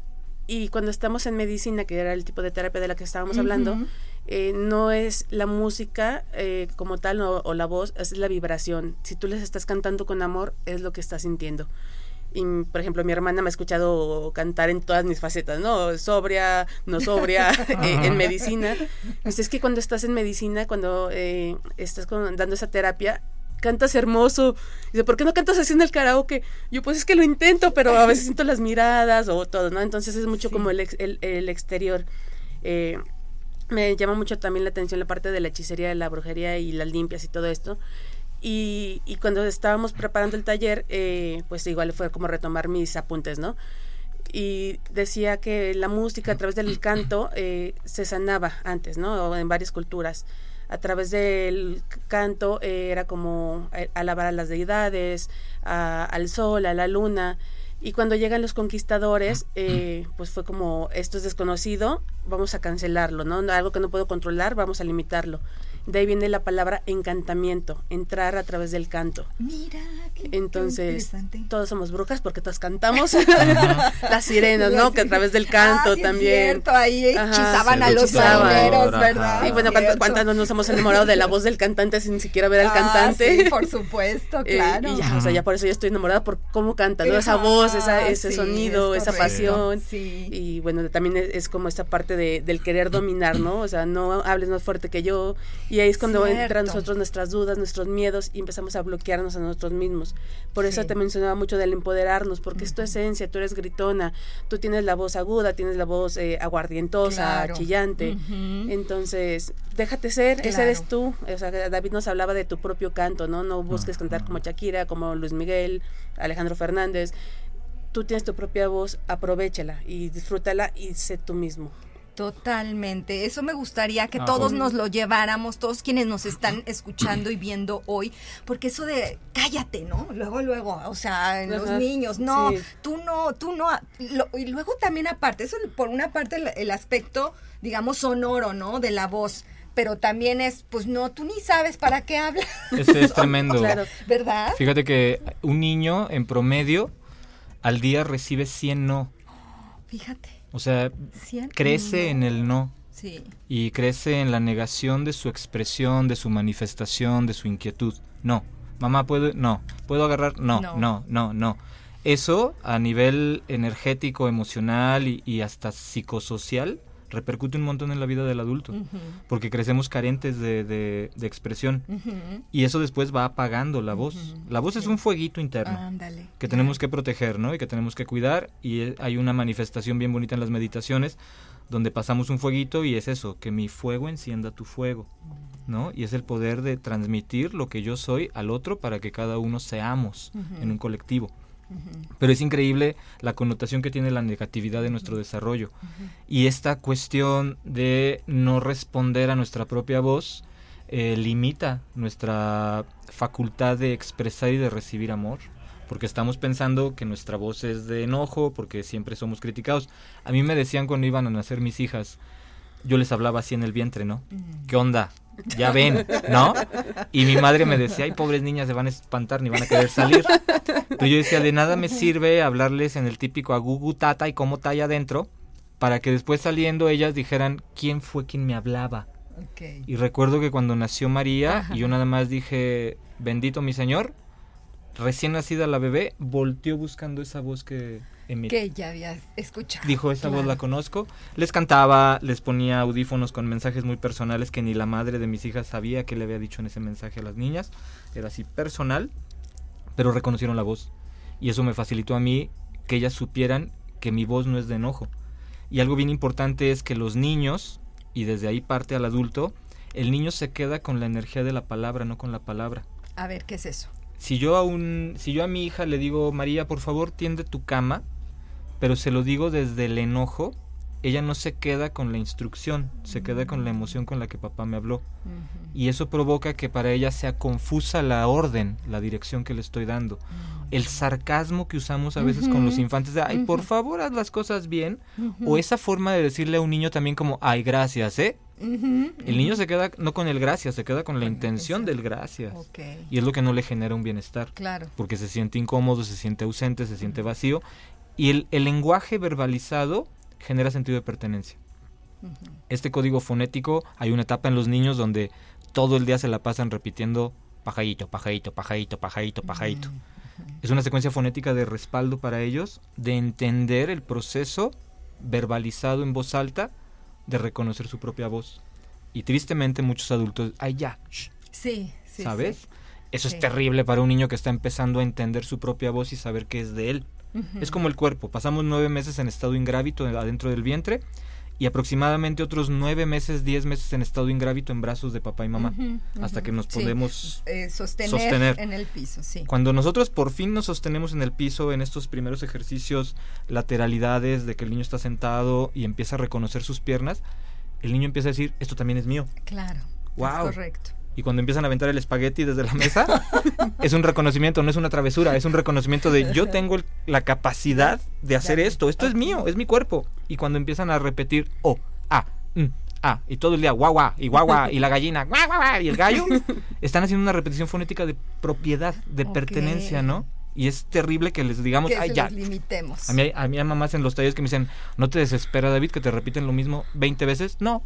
Y cuando estamos en medicina, que era el tipo de terapia de la que estábamos hablando, eh, no es la música eh, como tal o, o la voz, es la vibración. Si tú les estás cantando con amor, es lo que estás sintiendo. Y, por ejemplo, mi hermana me ha escuchado cantar en todas mis facetas, ¿no? Sobria, no sobria, [LAUGHS] eh, en medicina. Dice, es que cuando estás en medicina, cuando eh, estás con- dando esa terapia, cantas hermoso. Dice, ¿por qué no cantas así en el karaoke? Yo, pues es que lo intento, pero a veces siento las miradas o todo, ¿no? Entonces es mucho Sí. como el, ex- el, el exterior. Eh, me llama mucho también la atención la parte de la hechicería, de la brujería y las limpias y todo esto. Y, y cuando estábamos preparando el taller, eh, pues igual fue como retomar mis apuntes, ¿no? Y decía que la música a través del [CLEARS THROAT] canto eh, se sanaba antes, ¿no? O en varias culturas. A través del canto eh, era como eh, alabar a las deidades, a- al sol, a la luna. Y cuando llegan los conquistadores, [CLEARS THROAT] eh, pues fue como, esto es desconocido, vamos a cancelarlo, ¿no? Algo que no puedo controlar, vamos a limitarlo. De ahí viene la palabra encantamiento, entrar a través del canto. Mira, qué, qué Entonces, interesante. todos somos brujas porque todas cantamos. [LAUGHS] Las sirenas, ¿no? Que a través del canto Ah, sí, es también. cierto, ahí hechizaban a lo los marineros. ¿verdad? Y bueno, ¿cuántas, cuántas no nos hemos enamorado de la [LAUGHS] voz del cantante sin siquiera ver al Ah, cantante? sí, por [LAUGHS] supuesto, Eh, claro. y ya, o sea, ya por eso yo estoy enamorada por cómo canta, ¿no? Esa voz, esa, ese sí, sonido, es esa pasión. Sí. Y bueno, también es, es como esta parte de, del querer dominar, ¿no? O sea, no hables más fuerte que yo. Y ahí es cuando Cierto. entran nosotros nuestras dudas, nuestros miedos y empezamos a bloquearnos a nosotros mismos. Por eso Sí. te mencionaba mucho del empoderarnos, porque es tu esencia, tú eres gritona, tú tienes la voz aguda, tienes la voz eh, aguardientosa, Claro. chillante. Entonces, déjate ser, ese Claro. eres tú. O sea, David nos hablaba de tu propio canto, ¿no? No busques cantar como Shakira, como Luis Miguel, Alejandro Fernández. Tú tienes tu propia voz, aprovechala y disfrútala y sé tú mismo. Totalmente. Eso me gustaría que Ah, todos obvio. nos lo lleváramos, todos quienes nos están [CLEARS THROAT] escuchando y viendo hoy, porque eso de cállate, ¿no? Luego, luego, o sea, en los niños, no, sí. tú no, tú no. Lo- y luego también aparte, eso por una parte el, el aspecto, digamos, sonoro, ¿no? De la voz. Pero también es, pues no, tú ni sabes para qué hablas. Ese es [LAUGHS] tremendo. Claro. ¿Verdad? Fíjate que un niño en promedio al día recibe 100 no. Fíjate. O sea, crece en el no Sí. y crece en la negación de su expresión, de su manifestación, de su inquietud. No. Mamá, ¿puedo? No. ¿Puedo agarrar? No, No. no, no, no. Eso a nivel energético, emocional y, y hasta psicosocial repercute un montón en la vida del adulto. Porque crecemos carentes de, de- de expresión. Y eso después va apagando la voz. La voz es un fueguito interno que tenemos que proteger, ¿no? Y que tenemos que cuidar. Y eh, hay una manifestación bien bonita en las meditaciones donde pasamos un fueguito y es eso, que mi fuego encienda tu fuego, ¿no? Y es el poder de transmitir lo que yo soy al otro para que cada uno seamos en un colectivo. Pero es increíble la connotación que tiene la negatividad de nuestro desarrollo. Y esta cuestión de no responder a nuestra propia voz eh, limita nuestra facultad de expresar y de recibir amor. Porque estamos pensando que nuestra voz es de enojo, porque siempre somos criticados. A mí me decían cuando iban a nacer mis hijas, yo les hablaba así en el vientre, ¿no? ¿Qué onda? Ya ven, ¿no? Y mi madre me decía, ay, pobres niñas, se van a espantar, ni van a querer salir. Pero yo decía, de nada me sirve hablarles en el típico agugu tata y cómo está allá adentro, para que después saliendo ellas dijeran, ¿quién fue quien me hablaba? Y recuerdo que cuando nació María, y yo nada más dije, bendito mi Señor, recién nacida la bebé, volteó buscando esa voz que que ya había escuchado. Dijo, esa voz la conozco. Les cantaba, les ponía audífonos con mensajes muy personales que ni la madre de mis hijas sabía que le había dicho en ese mensaje a las niñas. Era así personal, pero reconocieron la voz. Y eso me facilitó a mí que ellas supieran que mi voz no es de enojo. Y algo bien importante es que los niños, y desde ahí parte al adulto, el niño se queda con la energía de la palabra, no con la palabra. A ver, ¿qué es eso? Si yo a un, si yo a mi hija le digo, María, por favor, tiende tu cama, pero se lo digo desde el enojo, ella no se queda con la instrucción, se queda con la emoción con la que papá me habló. Y eso provoca que para ella sea confusa la orden, la dirección que le estoy dando. El sarcasmo que usamos a veces con los infantes de, ay, por favor, haz las cosas bien. O esa forma de decirle a un niño también como, ay, gracias, ¿eh? El niño se queda no con el gracias, se queda con la intención del gracias. Y es lo que no le genera un bienestar. Claro. Porque se siente incómodo, se siente ausente, se siente vacío y el, lenguaje verbalizado genera sentido de pertenencia. Este código fonético, hay una etapa en los niños donde todo el día se la pasan repitiendo pajarito, pajarito, pajarito, pajarito, pajarito. Es una secuencia fonética de respaldo para ellos, de entender el proceso verbalizado en voz alta, de reconocer su propia voz. Y tristemente muchos adultos, ay ya, sí, sí, ¿sabes? Eso es terrible para un niño que está empezando a entender su propia voz y saber que es de él. Es como el cuerpo, pasamos nueve meses en estado ingrávido adentro del vientre y aproximadamente otros nueve meses, diez meses en estado ingrávido en brazos de papá y mamá, hasta que nos podemos eh, sostener, en el piso. Sí. Cuando nosotros por fin nos sostenemos en el piso en estos primeros ejercicios, lateralidades, de que el niño está sentado y empieza a reconocer sus piernas, el niño empieza a decir, esto también es mío. Claro. Wow. correcto y cuando empiezan a aventar el espagueti desde la mesa, [LAUGHS] es un reconocimiento, no es una travesura, es un reconocimiento de yo tengo la capacidad de hacer esto, esto es mío, es mi cuerpo. Y cuando empiezan a repetir, oh, ah, mm, ah, y todo el día guau, guau, y guau, guau, y la gallina, guau, guau, y el gallo, [LAUGHS] están haciendo una repetición fonética de propiedad, de pertenencia, ¿no? Y es terrible que les digamos, ay, ya. limitemos. A mí, a mí hay mamás en los talleres que me dicen, ¿no te desespera, David, que te repiten lo mismo 20 veces? No,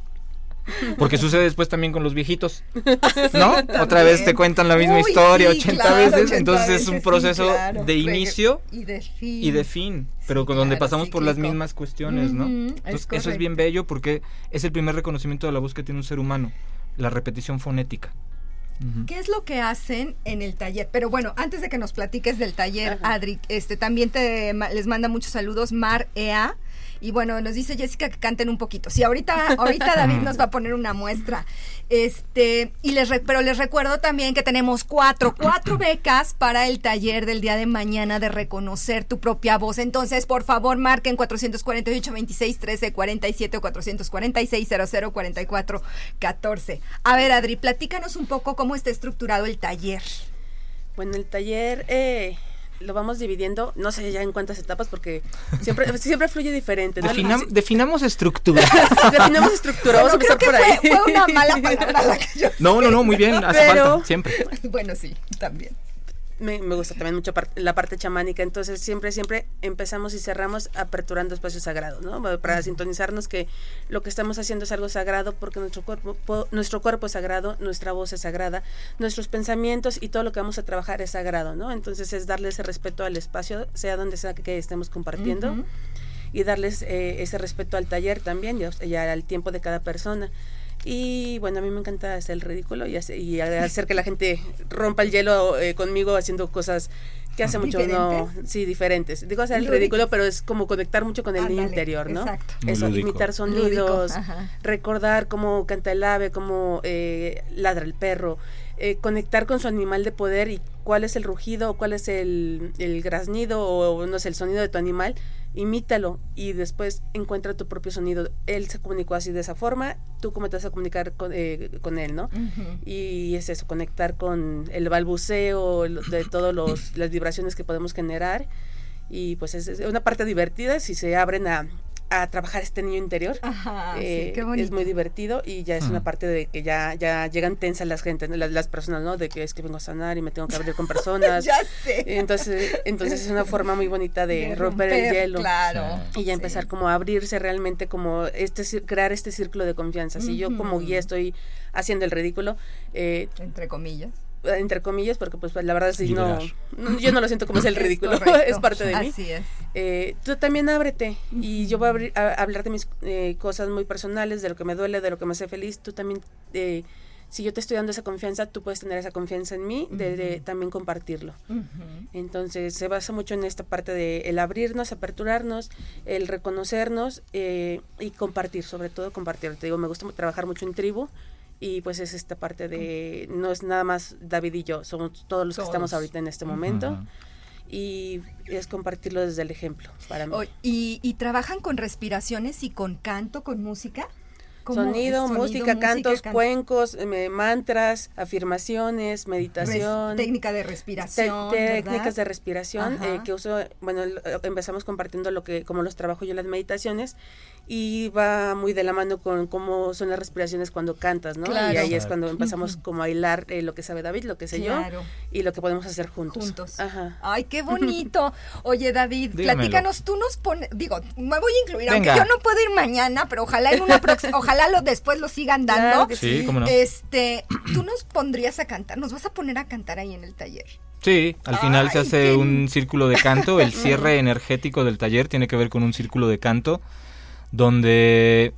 [LAUGHS] porque sucede después también con los viejitos, [LAUGHS] ¿no? Otra vez te cuentan la misma historia 80 veces, entonces es un proceso de inicio y de fin. Y de fin pero con donde pasamos por las mismas cuestiones, ¿no? Entonces, eso es bien bello porque es el primer reconocimiento de la voz que tiene un ser humano, la repetición fonética. ¿Qué es lo que hacen en el taller? Pero bueno, antes de que nos platiques del taller, Adri, este también te les manda muchos saludos Mar Ea y bueno, nos dice Jessica que canten un poquito. Sí, ahorita, ahorita [LAUGHS] David nos va a poner una muestra. Este, y les pero les recuerdo también que tenemos cuatro, cuatro becas para el taller del día de mañana de reconocer tu propia voz. Entonces, por favor, marquen 448 26 13 47 o 446 00 44 14. A ver, Adri, platícanos un poco cómo está estructurado el taller. Bueno, el taller eh, lo vamos dividiendo, no sé ya en cuántas etapas, porque siempre, [LAUGHS] siempre fluye diferente. definamos estructura. [LAUGHS] definamos estructura, vamos a empezar por ahí. Fue, una mala [LAUGHS] palabra la que yo No, no, no, muy bien, hace falta, siempre. Bueno, sí, también me, gusta también mucho la parte chamánica, entonces siempre, siempre empezamos y cerramos aperturando espacios sagrados, ¿no? Para sintonizarnos que lo que estamos haciendo es algo sagrado porque nuestro cuerpo, nuestro cuerpo es sagrado, nuestra voz es sagrada, nuestros pensamientos y todo lo que vamos a trabajar es sagrado, ¿no? Entonces es darle ese respeto al espacio, sea donde sea que estemos compartiendo. Y darles eh, ese respeto al taller también y al tiempo de cada persona. Y bueno, a mí me encanta hacer el ridículo y, hacer, y hacer que la gente rompa el hielo eh, conmigo haciendo cosas que hace mucho no sí diferentes. Digo hacer el ridículo pero es como conectar mucho con el niño interior no exacto. eso imitar sonidos recordar cómo canta el ave cómo eh, ladra el perro eh, conectar con su animal de poder y cuál es el rugido o cuál es el, el graznido o no sé el sonido de tu animal imítalo y después encuentra tu propio sonido. Él se comunicó así de esa forma, tú cómo te vas a comunicar con, eh, con él, ¿no? Y es eso, conectar con el balbuceo de todas las vibraciones que podemos generar. Y pues es una parte divertida si se abren a, a trabajar este niño interior. Eh, es muy divertido y ya es una parte de que ya ya llegan tensas las gente, las, personas, ¿no? De que es que vengo a sanar y me tengo que abrir con personas. [LAUGHS] ya sé. Entonces, entonces es una forma muy bonita de, romper, el hielo. Claro. Y ya empezar como a abrirse realmente como este crear este círculo de confianza. Si yo como guía estoy haciendo el ridículo, eh, entre comillas entre comillas, porque pues la verdad sí, no, yo no lo siento como es el ridículo, [LAUGHS] es, parte de mí. Así es. Eh, tú también ábrete y yo voy a, hablar de mis eh, cosas muy personales, de lo que me duele, de lo que me hace feliz. Tú también, eh, si yo te estoy dando esa confianza, tú puedes tener esa confianza en mí, de, también compartirlo. Entonces se basa mucho en esta parte de el abrirnos, aperturarnos, el reconocernos y compartir, sobre todo compartir. Te digo, me gusta trabajar mucho en tribu y pues es esta parte de, no es nada más David y yo, somos todos los que estamos ahorita en este momento. Y es compartirlo desde el ejemplo para mí. ¿Y, ¿Y trabajan con respiraciones y con canto, con música? Sonido, música, cantos, cuencos, eh, mantras, afirmaciones, meditación. técnica de respiración. técnicas de respiración eh, que uso, bueno, empezamos compartiendo lo que, como los trabajo yo las meditaciones y va muy de la mano con cómo son las respiraciones cuando cantas, ¿no? Y ahí es cuando empezamos como a hilar eh, lo que sabe David, lo que sé yo y lo que podemos hacer juntos. Juntos. Ajá. Ay, qué [LAUGHS] bonito. Oye, David, platícanos, tú nos pones, digo, me voy a incluir, aunque yo no puedo ir mañana, pero ojalá en una próxima, [LAUGHS] ojalá lo, después lo sigan dando. sí, cómo no. Este, tú nos pondrías a cantar, nos vas a poner a cantar ahí en el taller. Sí, al final se hace un círculo de canto, el [LAUGHS] cierre energético del taller tiene que ver con un círculo de canto donde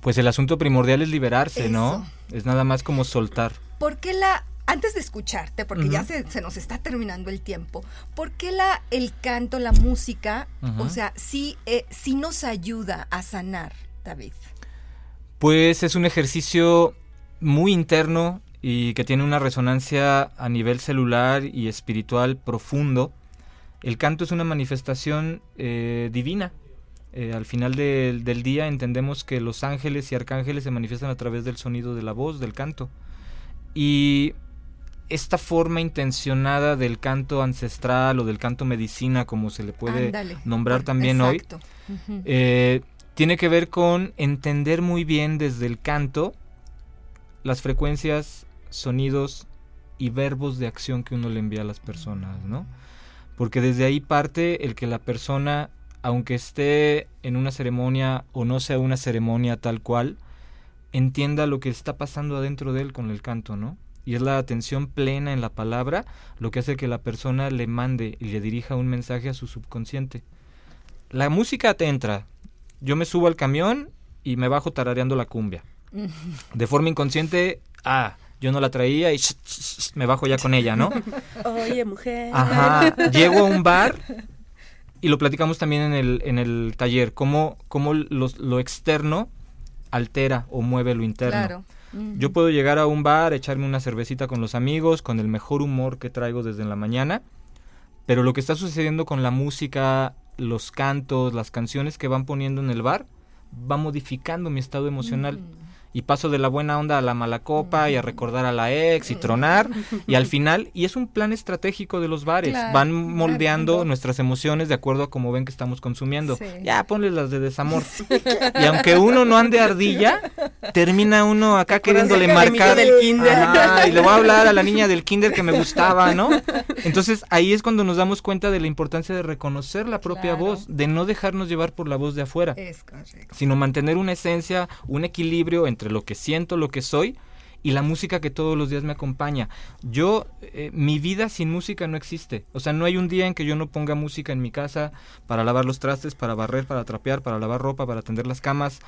pues el asunto primordial es liberarse, ¿no? Es nada más como soltar. ¿Por qué la antes de escucharte, porque ya se, nos está terminando el tiempo, ¿por qué la, el canto, la música, o sea, sí, eh, sí nos ayuda a sanar, David? Pues es un ejercicio muy interno y que tiene una resonancia a nivel celular y espiritual profundo. El canto es una manifestación eh, divina, eh, al final del día entendemos que los ángeles y arcángeles se manifiestan a través del sonido de la voz, del canto. Y esta forma intencionada del canto ancestral o del canto medicina, como se le puede nombrar también hoy, eh, tiene que ver con entender muy bien desde el canto las frecuencias, sonidos y verbos de acción que uno le envía a las personas, ¿no? Porque desde ahí parte el que la persona aunque esté en una ceremonia o no sea una ceremonia tal cual, entienda lo que está pasando adentro de él con el canto, ¿no? Y es la atención plena en la palabra lo que hace que la persona le mande y le dirija un mensaje a su subconsciente. La música te entra. Yo me subo al camión y me bajo tarareando la cumbia. De forma inconsciente, ah, yo no la traía y me bajo ya con ella, ¿no? Oye, mujer. Ajá. Llego a un bar y lo platicamos también en el, en el taller, cómo, cómo lo externo altera o mueve lo interno. Yo puedo llegar a un bar, echarme una cervecita con los amigos, con el mejor humor que traigo desde la mañana, pero lo que está sucediendo con la música, los cantos, las canciones que van poniendo en el bar, va modificando mi estado emocional. Y paso de la buena onda a la mala copa y a recordar a la ex y tronar y al [LAUGHS] final y es un plan estratégico de los bares van moldeando nuestras emociones de acuerdo a cómo ven que estamos consumiendo. Ya ponle las de desamor. Y aunque uno no ande ardilla termina uno acá queriéndole marcar. del kinder. y le voy a hablar a la niña del kinder que me [LAUGHS] gustaba no entonces ahí es cuando nos damos cuenta de la importancia de reconocer la propia voz de no dejarnos llevar por la voz de afuera sino mantener una esencia un equilibrio entre entre lo que siento, lo que soy y la música que todos los días me acompaña. Yo, eh, mi vida sin música no existe. O sea, no hay un día en que yo no ponga música en mi casa para lavar los trastes, para barrer, para trapear, para lavar ropa, para tender las camas,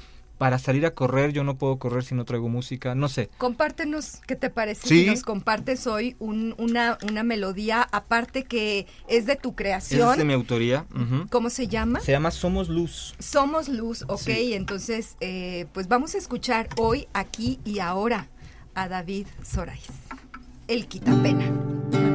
para salir a correr, yo no puedo correr si no traigo música, no sé. Compártenos qué te parece si nos compartes hoy una, una melodía aparte que es de tu creación. Es de mi autoría. ¿Cómo se llama? Se llama Somos Luz. Somos Luz, ok. Entonces, eh, pues vamos a escuchar hoy, aquí y ahora a David Sorais, el quitapena.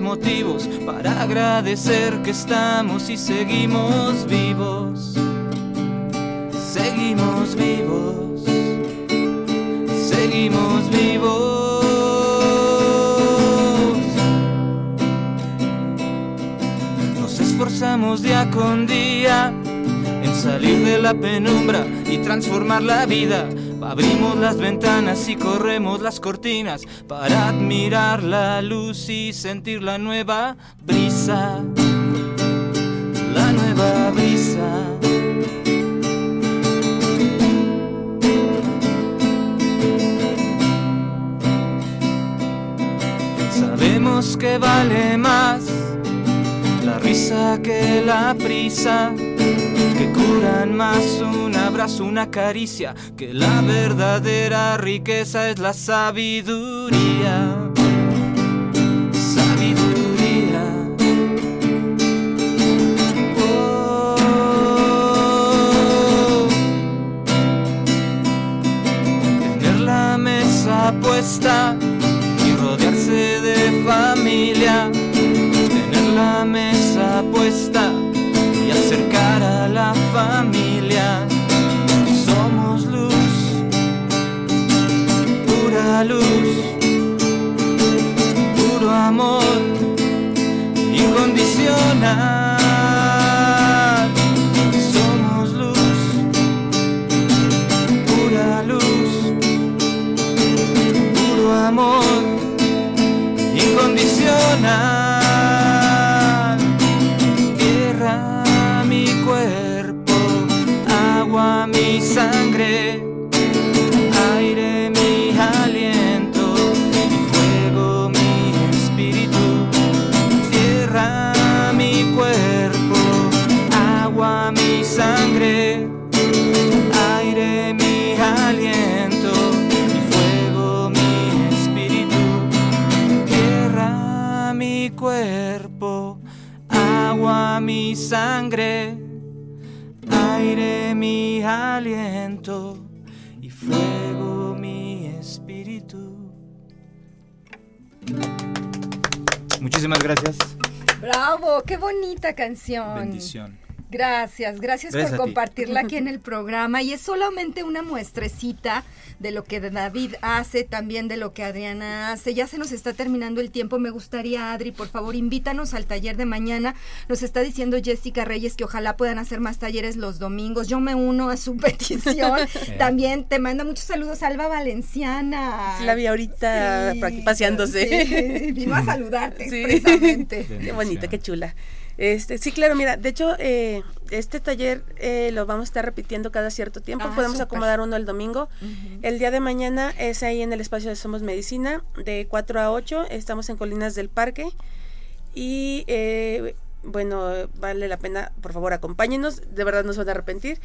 Motivos para agradecer que estamos y seguimos vivos. Seguimos vivos. Seguimos vivos. Nos esforzamos día con día en salir de la penumbra y transformar la vida Abrimos las ventanas y corremos las cortinas para admirar la luz y sentir la nueva brisa. La nueva brisa. Sabemos que vale más la risa que la prisa curan más un abrazo, una caricia, que la verdadera riqueza es la sabiduría. Cuerpo, agua mi sangre aire mi aliento y fuego mi espíritu. Muchísimas gracias. Bravo, qué bonita canción. Bendición. Gracias, gracias, por compartirla aquí en [LAUGHS] el programa y es solamente una muestrecita de lo que David hace, también de lo que Adriana hace. Ya se nos está terminando el tiempo. Me gustaría, Adri, por favor, invítanos al taller de mañana. Nos está diciendo Jessica Reyes que ojalá puedan hacer más talleres los domingos. Yo me uno a su [LAUGHS] petición. [LAUGHS] también te manda muchos saludos Alba Valenciana. la vi ahorita paseándose. vino a saludarte precisamente. Qué bonita, qué chula. Este, sí, claro, mira, de hecho, eh, este taller eh, lo vamos a estar repitiendo cada cierto tiempo. Ah, Podemos acomodar uno el domingo. El día de mañana es ahí en el espacio de Somos Medicina, de 4 a 8. Estamos en Colinas del Parque. Y eh, bueno, vale la pena, por favor, acompáñenos. De verdad no se van a arrepentir.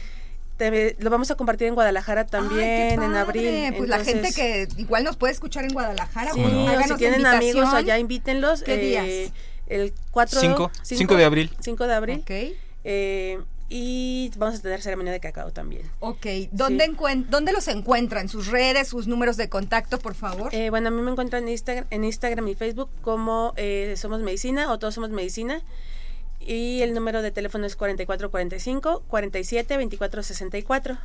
lo vamos a compartir en Guadalajara también en abril. Pues la gente que igual nos puede escuchar en Guadalajara. Sí, o si tienen amigos allá, invítenlos. ¿Qué días? El 4 5, de abril. 5 de abril. Ok. Eh, y vamos a tener ceremonia de cacao también. Ok, ¿dónde, ¿dónde los encuentran? ¿Sus redes, sus números de contacto, por favor? Eh, bueno, a mí me encuentran en Instagram, en Instagram y Facebook como eh, Somos Medicina o Todos Somos Medicina. Y el número de teléfono es 4445 47 24 64.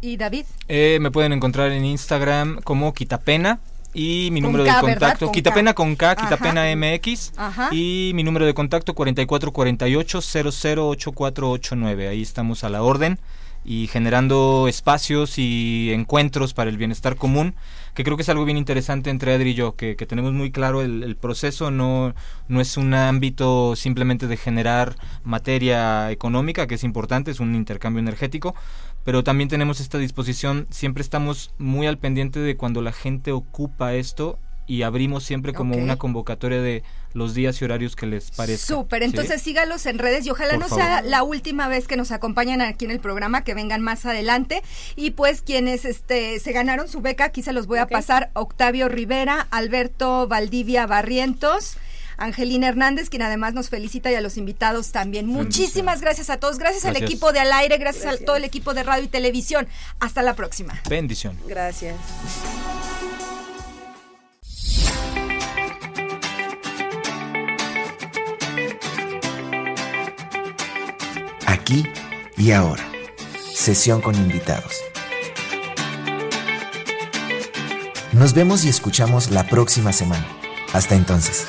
¿Y David? Eh, me pueden encontrar en Instagram como Quitapena y mi número de contacto, con Quitapena con K, Quitapena MX y mi número de contacto 4448 008489. Ahí estamos a la orden y generando espacios y encuentros para el bienestar común, que creo que es algo bien interesante entre Adri y yo, que, tenemos muy claro el, el, proceso, no, no es un ámbito simplemente de generar materia económica, que es importante, es un intercambio energético, pero también tenemos esta disposición, siempre estamos muy al pendiente de cuando la gente ocupa esto y abrimos siempre como una convocatoria de los días y horarios que les parezca. Súper, entonces sígalos en redes y ojalá no sea la última vez que nos acompañan aquí en el programa, que vengan más adelante. Y pues quienes este se ganaron su beca, aquí se los voy a pasar, Octavio Rivera, Alberto Valdivia Barrientos. Angelina Hernández, quien además nos felicita y a los invitados también. Muchísimas gracias a todos, gracias, al equipo de Al Aire, gracias, a todo el equipo de radio y televisión. Hasta la próxima. Bendición. Gracias. Aquí y ahora. Sesión con invitados. Nos vemos y escuchamos la próxima semana. Hasta entonces.